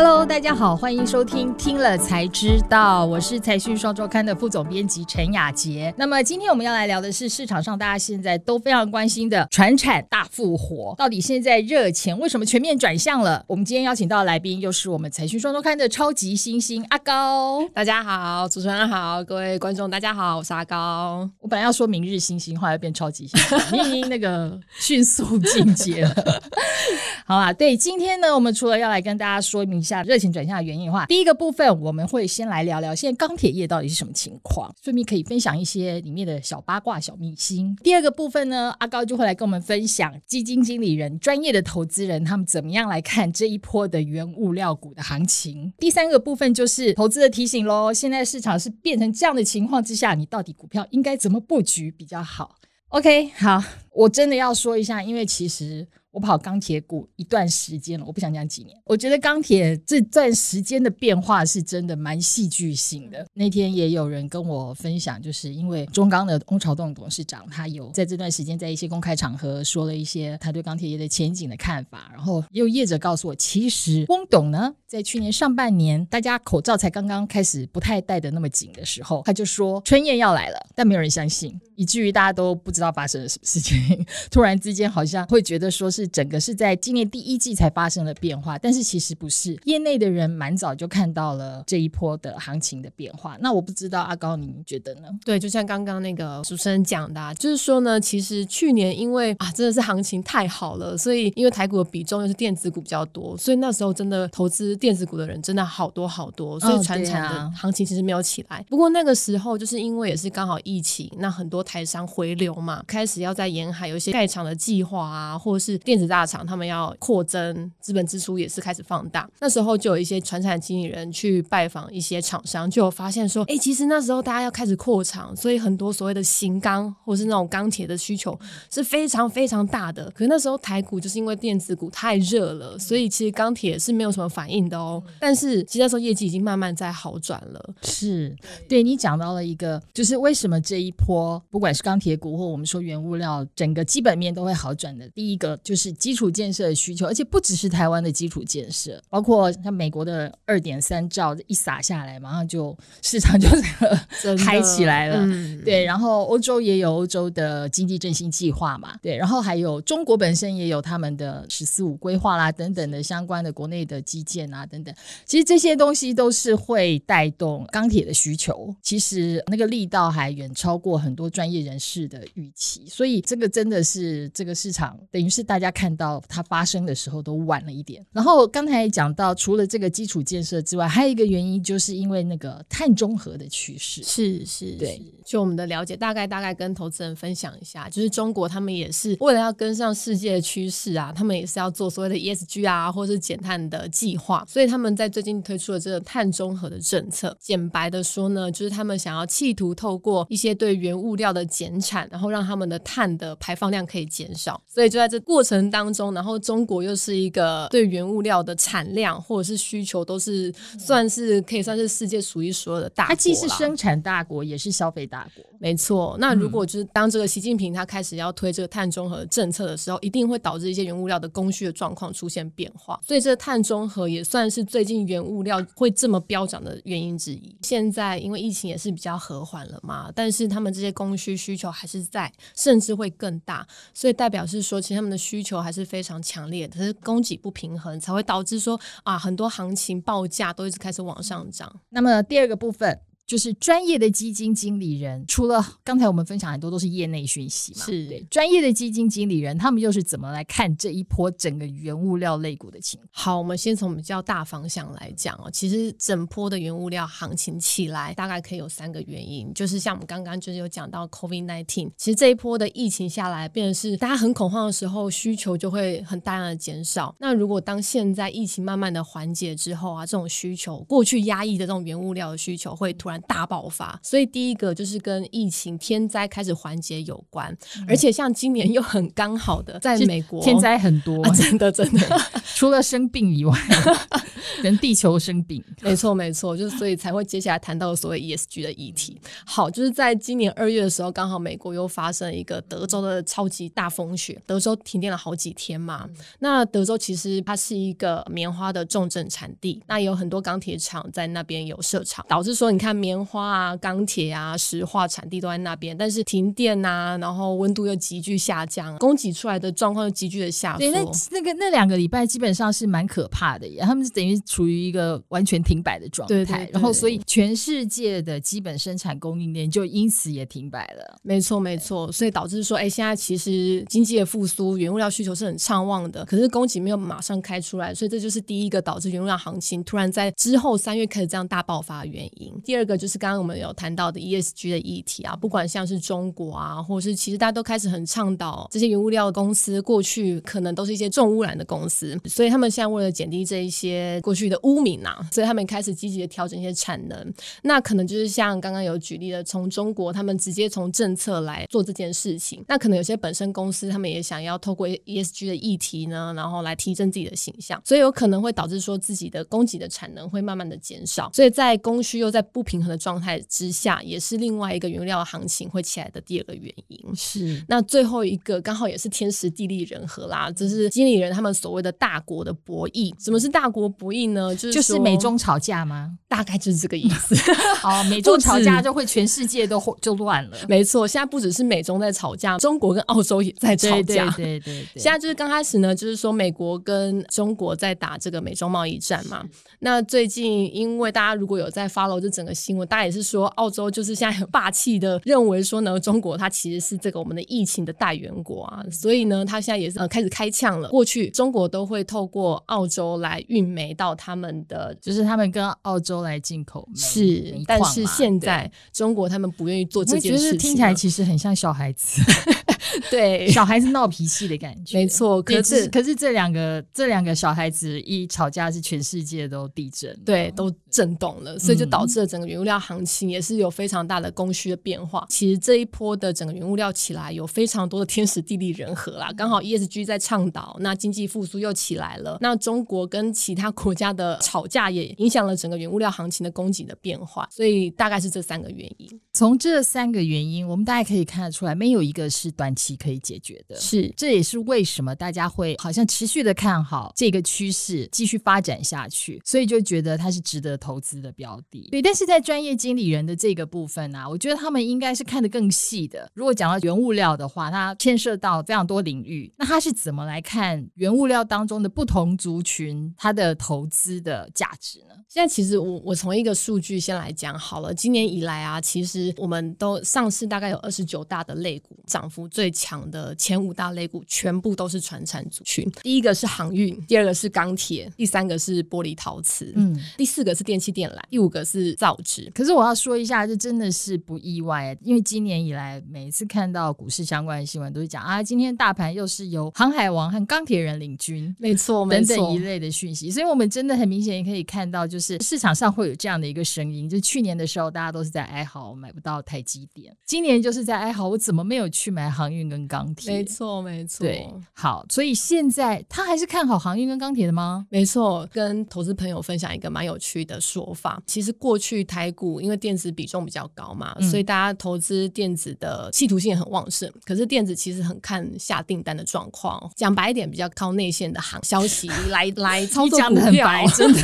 Hello，大家好，欢迎收听听了才知道，我是财讯双周刊的副总编辑陈雅杰。那么今天我们要来聊的是市场上大家现在都非常关心的传产大复活，到底现在热钱为什么全面转向了？我们今天邀请到的来宾又是我们财讯双周刊的超级新星阿高。大家好，主持人好，各位观众大家好，我是阿高。我本来要说明日新星，后来变超级新星，明明那个迅速进阶了。好啊，对，今天呢，我们除了要来跟大家说明。下热情转向的原因的话，第一个部分我们会先来聊聊现在钢铁业到底是什么情况，顺便可以分享一些里面的小八卦、小秘辛。第二个部分呢，阿高就会来跟我们分享基金经理人、专业的投资人他们怎么样来看这一波的原物料股的行情。第三个部分就是投资的提醒喽，现在市场是变成这样的情况之下，你到底股票应该怎么布局比较好？OK，好，我真的要说一下，因为其实。我跑钢铁股一段时间了，我不想讲几年。我觉得钢铁这段时间的变化是真的蛮戏剧性的。那天也有人跟我分享，就是因为中钢的翁朝栋董事长，他有在这段时间在一些公开场合说了一些他对钢铁业的前景的看法。然后也有业者告诉我，其实翁董呢，在去年上半年，大家口罩才刚刚开始不太戴得那么紧的时候，他就说春燕要来了，但没有人相信，以至于大家都不知道发生了什么事情。突然之间，好像会觉得说是。整个是在今年第一季才发生了变化，但是其实不是，业内的人蛮早就看到了这一波的行情的变化。那我不知道阿高，你觉得呢？对，就像刚刚那个主持人讲的，啊，就是说呢，其实去年因为啊真的是行情太好了，所以因为台股的比重又是电子股比较多，所以那时候真的投资电子股的人真的好多好多，所以传产的行情其实没有起来。哦，不过那个时候就是因为也是刚好疫情，那很多台商回流嘛，开始要在沿海有一些盖厂的计划啊，或者是电子大厂他们要扩增资本支出也是开始放大，那时候就有一些传产经理人去拜访一些厂商，就有发现说，哎、欸，其实那时候大家要开始扩厂，所以很多所谓的型钢或是那种钢铁的需求是非常非常大的。可是那时候台股就是因为电子股太热了，所以其实钢铁是没有什么反应的哦。但是其实那时候业绩已经慢慢在好转了。是，对，你讲到了一个，就是为什么这一波不管是钢铁股或我们说原物料，整个基本面都会好转的。第一个就是基础建设的需求，而且不只是台湾的基础建设，包括像美国的二点三兆一撒下来，马上就市场就 这个嗨起来了。嗯、对，然后欧洲也有欧洲的经济振兴计划嘛，对，然后还有中国本身也有他们的“十四五”规划啦，等等的相关的国内的基建啊，等等。其实这些东西都是会带动钢铁的需求，其实那个力道还远超过很多专业人士的预期，所以这个真的是这个市场等于是大家看到它发生的时候都晚了一点。然后刚才也讲到，除了这个基础建设之外，还有一个原因，就是因为那个碳中和的趋势。是是，对。就我们的了解，大概大概跟投资人分享一下，就是中国他们也是为了要跟上世界的趋势啊，他们也是要做所谓的 ESG 啊，或是减碳的计划。所以他们在最近推出了这个碳中和的政策。简白的说呢，就是他们想要企图透过一些对原物料的减产，然后让他们的碳的排放量可以减少。所以就在这过程当中，然后中国又是一个对原物料的产量或者是需求都是算是可以算是世界数一数二的大国。它既是生产大国，也是消费大国。没错。那如果就是当这个习近平他开始要推这个碳中和政策的时候，一定会导致一些原物料的供需的状况出现变化。所以这个碳中和也算是最近原物料会这么飙涨的原因之一。现在因为疫情也是比较和缓了嘛，但是他们这些供需需求还是在，甚至会更大。所以代表是说，其实他们的需求还是非常强烈的。可是供给不平衡，才会导致说啊，很多行情报价都一直开始往上涨。那么第二个部分。就是专业的基金经理人，除了刚才我们分享很多都是业内讯息嘛，是对专业的基金经理人，他们又是怎么来看这一波整个原物料类股的情况？好，我们先从比较大方向来讲哦。其实整波的原物料行情起来，大概可以有三个原因，就是像我们刚刚就是有讲到 COVID-19，其实这一波的疫情下来，变成是大家很恐慌的时候，需求就会很大量的减少。那如果当现在疫情慢慢的缓解之后啊，这种需求过去压抑的这种原物料的需求会突然。然大爆发。所以第一个就是跟疫情天灾开始缓解有关，嗯、而且像今年又很刚好的在美国天灾很多，啊、真的真的，除了生病以外，跟地球生病，没错没错，就是所以才会接下来谈到所谓 ESG 的议题。好，就是在今年二月的时候，刚好美国又发生一个德州的超级大风雪，德州停电了好几天嘛。嗯、那德州其实它是一个棉花的重镇产地，那有很多钢铁厂在那边有设厂，导致说你看棉花啊、钢铁啊、石化产地都在那边，但是停电啊，然后温度又急剧下降，供给出来的状况又急剧的下降。对，那那个那两个礼拜基本上是蛮可怕的耶，他们是等于处于一个完全停摆的状态，对对对，然后所以全世界的基本生产供应链就因此也停摆了。没错没错，所以导致说，哎，现在其实经济的复苏，原物料需求是很畅旺的，可是供给没有马上开出来，所以这就是第一个导致原物料行情突然在之后三月开始这样大爆发的原因。第二个就是刚刚我们有谈到的 ESG 的议题啊，不管像是中国啊，或是其实大家都开始很倡导这些原物料公司过去可能都是一些重污染的公司，所以他们现在为了减低这一些过去的污名啊，所以他们开始积极的调整一些产能。那可能就是像刚刚有举例的，从中国他们直接从政策来做这件事情。那可能有些本身公司他们也想要透过 ESG 的议题呢，然后来提升自己的形象，所以有可能会导致说自己的供给的产能会慢慢的减少。所以在供需又在不平衡的状态之下，也是另外一个原料行情会起来的第二个原因。是那最后一个刚好也是天时地利人和啦，这是经理人他们所谓的大国的博弈。什么是大国博弈呢？就是就是美中吵架吗？大概就是这个意思。哦，美中吵架就会全世界都就乱了。没错，现在不只是美中在吵架，中国跟澳洲也在吵架。对对，对对 对，现在就是刚开始呢，就是说美国跟中国在打这个美中贸易战嘛。那最近因为大家如果有在 follow 这整个新闻，大家也是说澳洲就是现在很霸气的认为说呢，中国它其实是这个我们的疫情的代源国啊，所以呢，它现在也是呃开始开枪了。过去中国都会透过澳洲来运煤到他们的，就是他们跟澳洲来进口，是，但是现在中国他们不愿意做这件事情，听起来其实很像小孩子。对，小孩子闹脾气的感觉，没错。可是，可是这两个这两个小孩子一吵架，是全世界都地震，对，都震动了，所以就导致了整个原物料行情也是有非常大的供需的变化。嗯、其实这一波的整个原物料起来，有非常多的天时地利人和啦，刚好 ESG 在倡导，那经济复苏又起来了，那中国跟其他国家的吵架也影响了整个原物料行情的供给的变化，所以大概是这三个原因。从这三个原因，我们大家可以看得出来，没有一个是短期可以解决的。是，这也是为什么大家会好像持续的看好这个趋势继续发展下去，所以就觉得它是值得投资的标的。对，但是在专业经理人的这个部分呢、啊，我觉得他们应该是看得更细的。如果讲到原物料的话，它牵涉到非常多领域，那他是怎么来看原物料当中的不同族群它的投资的价值呢？现在其实我我从一个数据先来讲好了，今年以来啊，其实我们都上市大概有二十九大的类股，涨幅最强的前五大类股全部都是传产族群。第一个是航运，第二个是钢铁，第三个是玻璃陶瓷，嗯，第四个是电器电缆，第五个是造纸。可是我要说一下，这真的是不意外，因为今年以来每一次看到股市相关的新闻，都是讲啊，今天大盘又是由航海王和钢铁人领军，没错，等等一类的讯息。所以我们真的很明显也可以看到，就是市场上会有这样的一个声音，就去年的时候，大家都是在哀嚎买不到台积电，今年就是在哀嚎，我怎么没有去买航运跟钢铁？没错，没错。对，好，所以现在他还是看好航运跟钢铁的吗？没错，跟投资朋友分享一个蛮有趣的说法。其实过去台股因为电子比重比较高嘛，嗯、所以大家投资电子的企图性也很旺盛。可是电子其实很看下订单的状况，讲白一点，比较靠内线的行消息 来来操作股票。真的，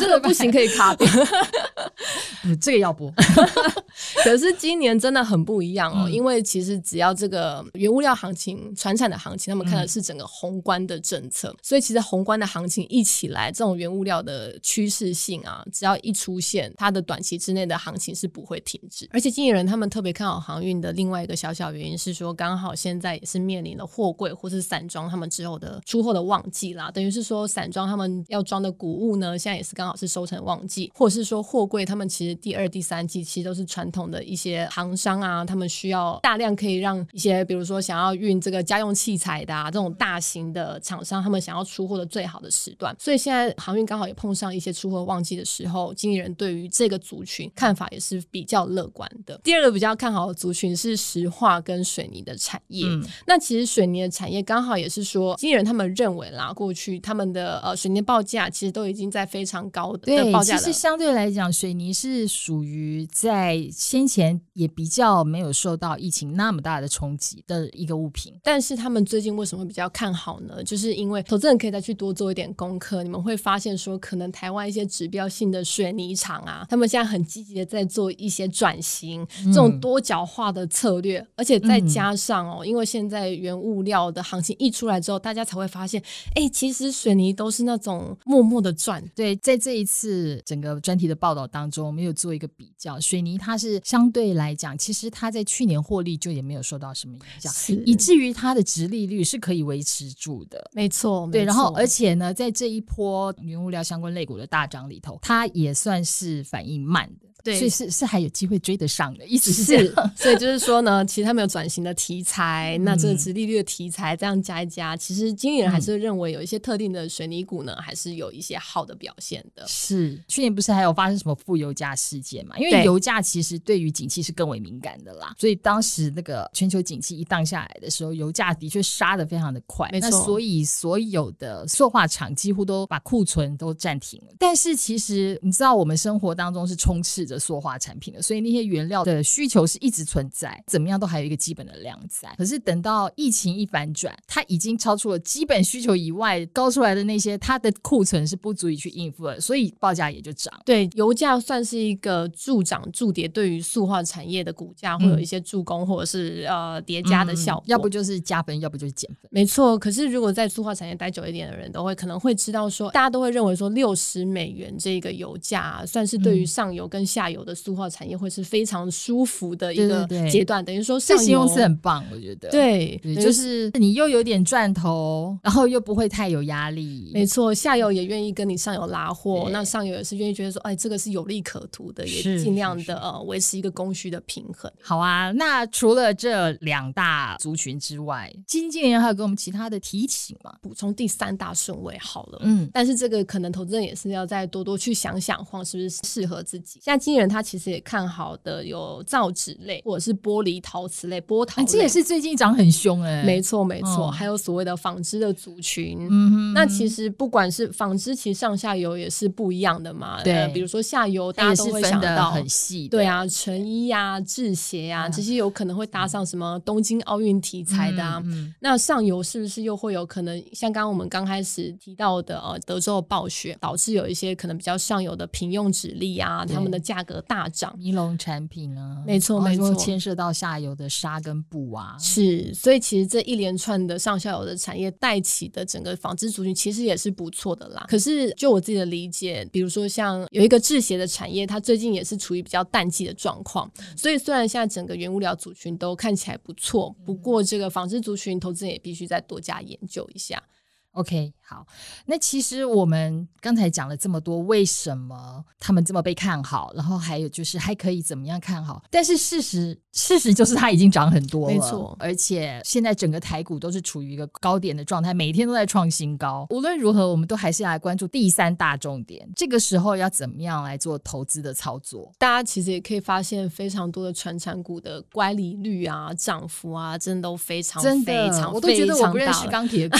真的不行，可以卡掉。嗯，这个要播。可是今年真的很不一样哦，嗯、因为其实只要这个原物料行情、船产的行情，他们看的是整个宏观的政策，嗯、所以其实宏观的行情一起来，这种原物料的趋势性啊，只要一出现，它的短期之内的行情是不会停止。而且经纪人他们特别看好航运的另外一个小小原因是说，刚好现在也是面临了货柜或是散装他们之后的出货的旺季啦，等于是说散装他们要装的谷物呢，现在也是刚好是收成旺季，或者是说货柜他们其实第二、第三季其实都是传统的一些行商啊，他们需要大量可以让一些，比如说想要运这个家用器材的啊，这种大型的厂商，他们想要出货的最好的时段。所以现在航运刚好也碰上一些出货旺季的时候，经纪人对于这个族群看法也是比较乐观的。第二个比较看好的族群是石化跟水泥的产业。嗯、那其实水泥的产业刚好也是说，经纪人他们认为啦，过去他们的呃水泥报价其实都已经在非常高的对报价。其实相对来讲，水泥是属于在先前也比较没有受到疫情那么大的冲击的一个物品。但是他们最近为什么会比较看好呢？就是因为投资人可以再去多做一点功课，你们会发现说，可能台湾一些指标性的水泥厂啊，他们现在很积极的在做一些转型，这种多角化的策略，嗯、而且再加上哦，因为现在原物料的行情一出来之后，大家才会发现，哎，其实水泥都是那种默默的赚。对，在这一次整个专题的报道当中，我们有做一个比较，水泥它是相对来讲，其实它在去年获利就也没有受到什么影响，以至于它的直利率是可以维持住的。没错，对，然后而且呢，在这一波原物料相关类股的大涨里头，它也算是反应慢的。对，所以是是还有机会追得上的意思是，是，所以就是说呢，其实他们有转型的题材，嗯、那这个殖利率的题材这样加一加，其实经理人还是认为有一些特定的水泥股呢，还是有一些好的表现的。是，去年不是还有发生什么负油价事件嘛？因为油价其实对于景气是更为敏感的啦，所以当时那个全球景气一荡下来的时候，油价的确杀的非常的快。没错，那所以所有的塑化厂几乎都把库存都暂停了。但是其实你知道，我们生活当中是充斥着。的塑化产品的，所以那些原料的需求是一直存在，怎么样都还有一个基本的量在。可是等到疫情一反转，它已经超出了基本需求以外高出来的那些，它的库存是不足以去应付的，所以报价也就涨。对，油价算是一个助涨助跌，对于塑化产业的股价会有一些助攻，或者是呃叠加的效果。要不就是加分，要不就是减分。没错。可是如果在塑化产业待久一点的人都会可能会知道说，大家都会认为说六十美元这个油价算是对于上游跟下下游的塑化产业会是非常舒服的一个阶段，等于说这形容词很棒，我觉得对，就是你又有点赚头，然后又不会太有压力，没错，下游也愿意跟你上游拉货，那上游也是愿意觉得说，哎，这个是有利可图的，也尽量的呃维持一个供需的平衡。好啊，那除了这两大族群之外，金经理人还有给我们其他的提醒吗？补充第三大顺位好了，嗯，但是这个可能投资人也是要再多多去想想，或是不是适合自己。现在经理人他其实也看好的有造纸类，或者是玻璃陶瓷类，玻陶这也是最近涨很凶哎、欸。没错没错，还有所谓的纺织的族群，嗯哼，那其实不管是纺织，其实上下游也是不一样的嘛。对、呃，比如说下游大家都会想到很细，对啊，成衣呀、啊、制鞋呀、啊，这些有可能会搭上什么东京奥运题材的啊。那上游是不是又会有可能像刚刚我们刚开始提到的呃，德州的暴雪导致有一些可能比较上游的平用纸粒啊，他们的价格大涨。尼龙产品啊，没错没错，牵涉到下游的纱跟布啊，是，所以其实这一连串的上下游的产业带起的整个纺织族群，其实也是不错的啦。可是就我自己的理解，比如说像有一个制鞋的产业，它最近也是处于比较淡季的状况。所以虽然现在整个原物料族群都看起来不错，不过这个纺织族群投资人也必须再多加研究一下。OK，好，那其实我们刚才讲了这么多，为什么他们这么被看好？然后还有就是还可以怎么样看好？但是事实，事实就是它已经涨很多了，没错。而且现在整个台股都是处于一个高点的状态，每天都在创新高。无论如何，我们都还是要来关注第三大重点。这个时候要怎么样来做投资的操作？大家其实也可以发现，非常多的传产股的乖离率啊、涨幅啊，真的都非常真的非常，我都觉得我不认识钢铁股。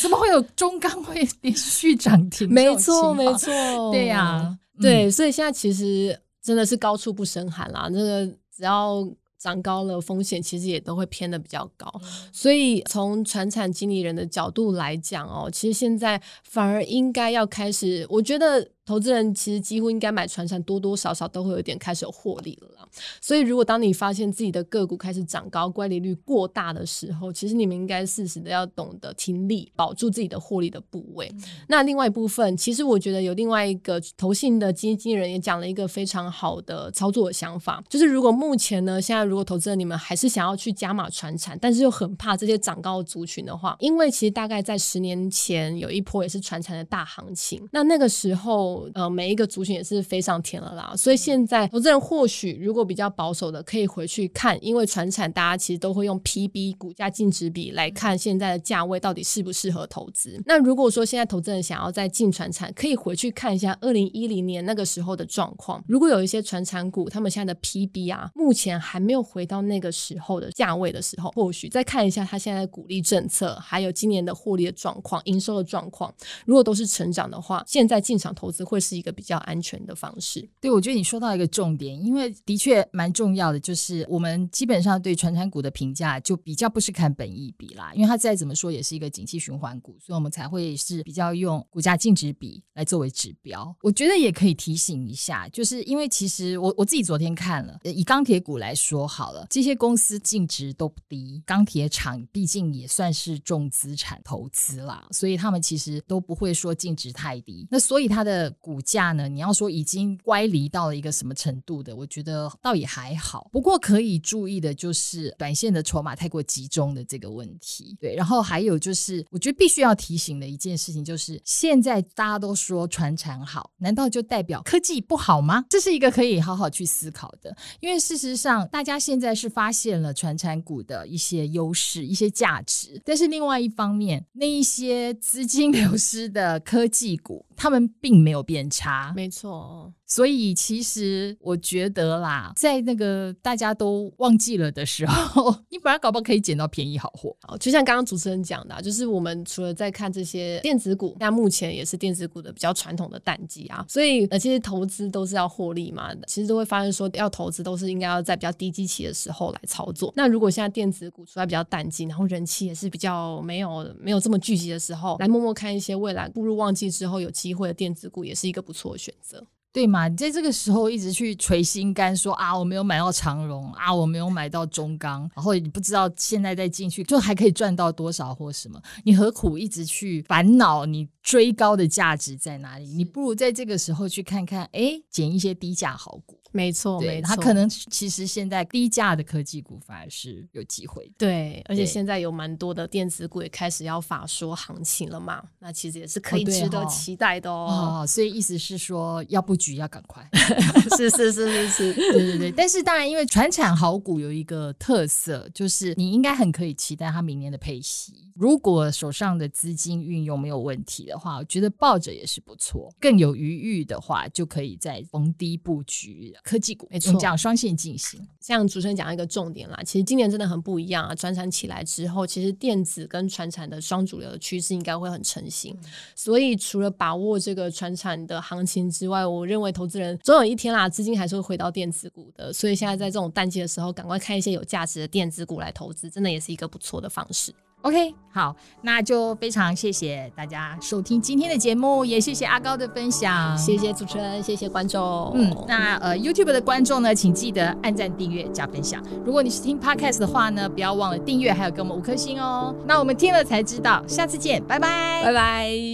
怎么会有中钢会连续涨停？没错，没错，对呀、啊，对，所以现在其实真的是高处不胜寒啦。那个只要涨高了，风险其实也都会偏的比较高。所以从传产经理人的角度来讲哦，其实现在反而应该要开始，我觉得。投资人其实几乎应该买船产，多多少少都会有一点开始有获利了啦。所以，如果当你发现自己的个股开始涨高、乖离率过大的时候，其实你们应该适时的要懂得停利，保住自己的获利的部位。嗯、那另外一部分，其实我觉得有另外一个投信的基金人也讲了一个非常好的操作的想法，就是如果目前呢，现在如果投资人你们还是想要去加码船产，但是又很怕这些涨高的族群的话，因为其实大概在十年前有一波也是船产的大行情，那那个时候。后呃每一个族群也是飞上天了啦。所以现在投资人或许如果比较保守的，可以回去看，因为传产大家其实都会用 PB 股价净值比来看现在的价位到底适不适合投资。那如果说现在投资人想要再进传产，可以回去看一下二零一零年那个时候的状况。如果有一些传产股，他们现在的 PB 啊，目前还没有回到那个时候的价位的时候，或许再看一下它现在的股利政策，还有今年的获利的状况、营收的状况，如果都是成长的话，现在进场投资会是一个比较安全的方式。对，我觉得你说到一个重点，因为的确蛮重要的，就是我们基本上对传产股的评价就比较不是看本益比啦，因为它再怎么说也是一个景气循环股，所以我们才会是比较用股价净值比来作为指标。我觉得也可以提醒一下，就是因为其实我我自己昨天看了，以钢铁股来说好了，这些公司净值都不低，钢铁厂毕竟也算是重资产投资啦，所以他们其实都不会说净值太低。那所以它的股价呢，你要说已经乖离到了一个什么程度的，我觉得倒也还好。不过可以注意的就是短线的筹码太过集中的这个问题。对，然后还有就是，我觉得必须要提醒的一件事情就是，现在大家都说传产好，难道就代表科技不好吗？这是一个可以好好去思考的，因为事实上大家现在是发现了传产股的一些优势、一些价值，但是另外一方面，那一些资金流失的科技股，他们并没有变差。没错。所以其实我觉得啦，在那个大家都忘记了的时候，你本来搞不好可以捡到便宜好货。好，就像刚刚主持人讲的啊，就是我们除了在看这些电子股，那目前也是电子股的比较传统的淡季啊。所以呃，其实投资都是要获利嘛，其实都会发现说，要投资都是应该要在比较低基期的时候来操作。那如果现在电子股处在比较淡季，然后人气也是比较没有没有这么聚集的时候，来默默看一些未来步入旺季之后有机会的电子股，也是一个不错的选择。对嘛？你在这个时候一直去捶心肝说啊，我没有买到长荣啊，我没有买到中钢，然后你不知道现在再进去就还可以赚到多少或什么，你何苦一直去烦恼你追高的价值在哪里？你不如在这个时候去看看，哎，捡一些低价好股。没错，没错，它可能其实现在低价的科技股反而是有机会的。对，而且现在有蛮多的电子股也开始要法说行情了嘛，那其实也是可以值得期待的哦。哦，哦，所以意思是说，要布局要赶快。是是是是是，对对对。但是当然，因为传产好股有一个特色，就是你应该很可以期待它明年的配息。如果手上的资金运用没有问题的话，我觉得抱着也是不错。更有余裕的话，就可以再逢低布局科技股。没错，这样双线进行。像主持人讲一个重点啦，其实今年真的很不一样啊。转产起来之后，其实电子跟传产的双主流的趋势应该会很成型。嗯、所以除了把握这个传产的行情之外，我认为投资人总有一天啦，资金还是会回到电子股的。所以现在在这种淡季的时候，赶快看一些有价值的电子股来投资，真的也是一个不错的方式。OK，好，那就非常谢谢大家收听今天的节目，也谢谢阿高的分享，谢谢主持人，谢谢观众。嗯，那呃 YouTube 的观众呢，请记得按赞、订阅、加分享。如果你是听 Podcast 的话呢，不要忘了订阅，还有给我们五颗星哦。那我们听了才知道，下次见，拜拜，拜拜。